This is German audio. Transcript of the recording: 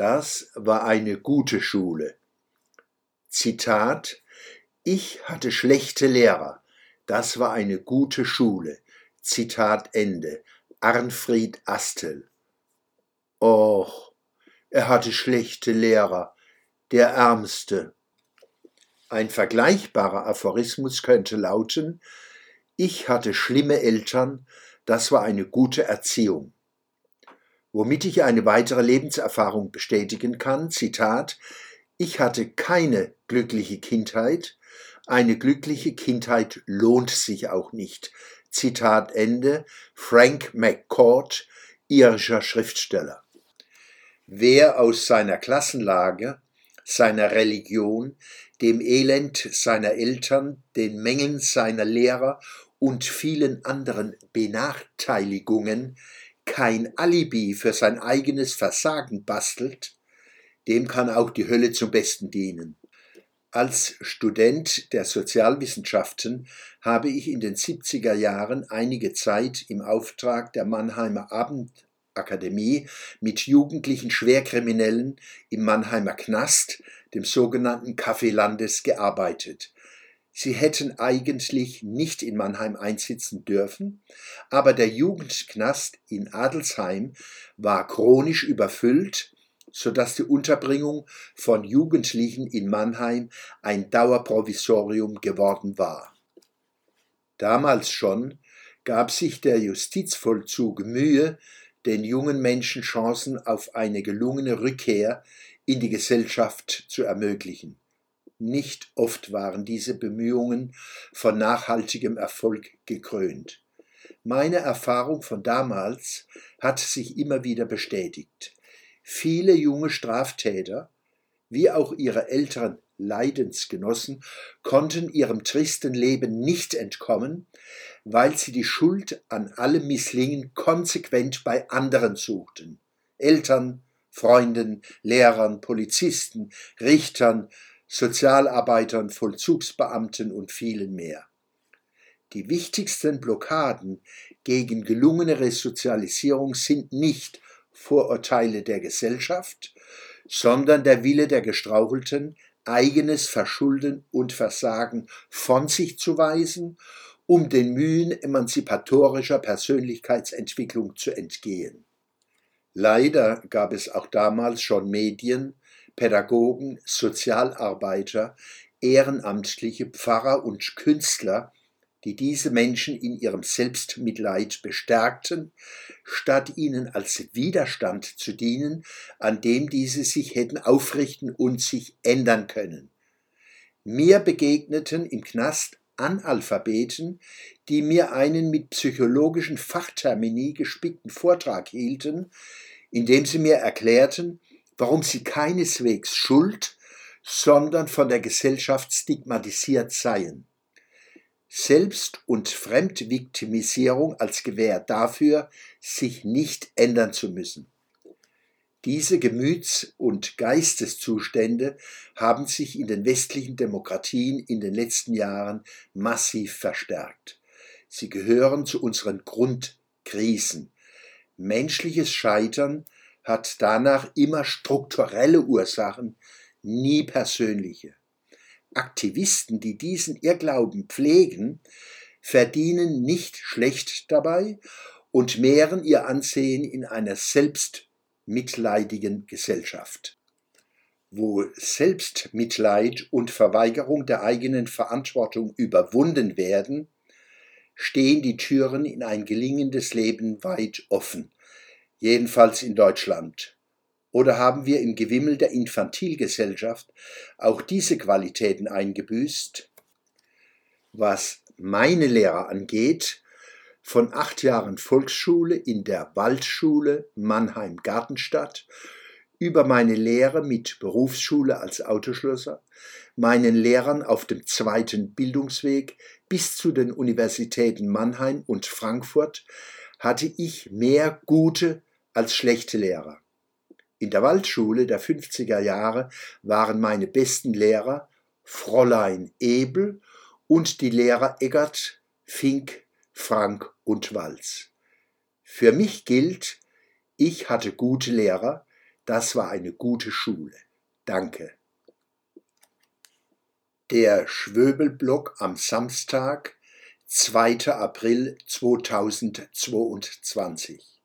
Das war eine gute Schule. Zitat Ich hatte schlechte Lehrer. Das war eine gute Schule. Zitat Ende. Arnfried Astel. Och, er hatte schlechte Lehrer, der Ärmste. Ein vergleichbarer Aphorismus könnte lauten, ich hatte schlimme Eltern, das war eine gute Erziehung. Womit ich eine weitere Lebenserfahrung bestätigen kann, Zitat, ich hatte keine glückliche Kindheit, eine glückliche Kindheit lohnt sich auch nicht. Zitat Ende, Frank McCourt, irischer Schriftsteller. Wer aus seiner Klassenlage, seiner Religion, dem Elend seiner Eltern, den Mängeln seiner Lehrer und vielen anderen Benachteiligungen kein Alibi für sein eigenes Versagen bastelt, dem kann auch die Hölle zum Besten dienen. Als Student der Sozialwissenschaften habe ich in den 70er Jahren einige Zeit im Auftrag der Mannheimer Abendakademie mit jugendlichen Schwerkriminellen im Mannheimer Knast dem sogenannten Café Landes, gearbeitet. Sie hätten eigentlich nicht in Mannheim einsitzen dürfen, aber der Jugendknast in Adelsheim war chronisch überfüllt, so dass die Unterbringung von Jugendlichen in Mannheim ein Dauerprovisorium geworden war. Damals schon gab sich der Justizvollzug Mühe, den jungen Menschen Chancen auf eine gelungene Rückkehr in die Gesellschaft zu ermöglichen. Nicht oft waren diese Bemühungen von nachhaltigem Erfolg gekrönt. Meine Erfahrung von damals hat sich immer wieder bestätigt. Viele junge Straftäter, wie auch ihre älteren Leidensgenossen, konnten ihrem tristen Leben nicht entkommen, weil sie die Schuld an allem Misslingen konsequent bei anderen suchten. Eltern, Freunden, Lehrern, Polizisten, Richtern, Sozialarbeitern, Vollzugsbeamten und vielen mehr. Die wichtigsten Blockaden gegen gelungene Resozialisierung sind nicht Vorurteile der Gesellschaft, sondern der Wille der Gestrauchelten, eigenes Verschulden und Versagen von sich zu weisen, um den Mühen emanzipatorischer Persönlichkeitsentwicklung zu entgehen. Leider gab es auch damals schon Medien, Pädagogen, Sozialarbeiter, ehrenamtliche Pfarrer und Künstler, die diese Menschen in ihrem Selbstmitleid bestärkten, statt ihnen als Widerstand zu dienen, an dem diese sich hätten aufrichten und sich ändern können. Mir begegneten im Knast Analphabeten, die mir einen mit psychologischen Fachtermini gespickten Vortrag hielten, in dem sie mir erklärten, warum sie keineswegs schuld, sondern von der Gesellschaft stigmatisiert seien. Selbst- und Fremdviktimisierung als Gewähr dafür, sich nicht ändern zu müssen. Diese Gemüts- und Geisteszustände haben sich in den westlichen Demokratien in den letzten Jahren massiv verstärkt. Sie gehören zu unseren Grundkrisen. Menschliches Scheitern hat danach immer strukturelle Ursachen, nie persönliche. Aktivisten, die diesen Irrglauben pflegen, verdienen nicht schlecht dabei und mehren ihr Ansehen in einer selbst mitleidigen Gesellschaft. Wo Selbstmitleid und Verweigerung der eigenen Verantwortung überwunden werden, stehen die Türen in ein gelingendes Leben weit offen, jedenfalls in Deutschland. Oder haben wir im Gewimmel der Infantilgesellschaft auch diese Qualitäten eingebüßt? Was meine Lehrer angeht, von acht Jahren Volksschule in der Waldschule Mannheim-Gartenstadt über meine Lehre mit Berufsschule als Autoschlosser, meinen Lehrern auf dem zweiten Bildungsweg bis zu den Universitäten Mannheim und Frankfurt hatte ich mehr gute als schlechte Lehrer. In der Waldschule der 50er Jahre waren meine besten Lehrer Fräulein Ebel und die Lehrer Eggert, Fink, Frank und Walz. Für mich gilt, ich hatte gute Lehrer, Das war eine gute Schule. Danke. Der Schwöbelblock am Samstag, 2. April 2022.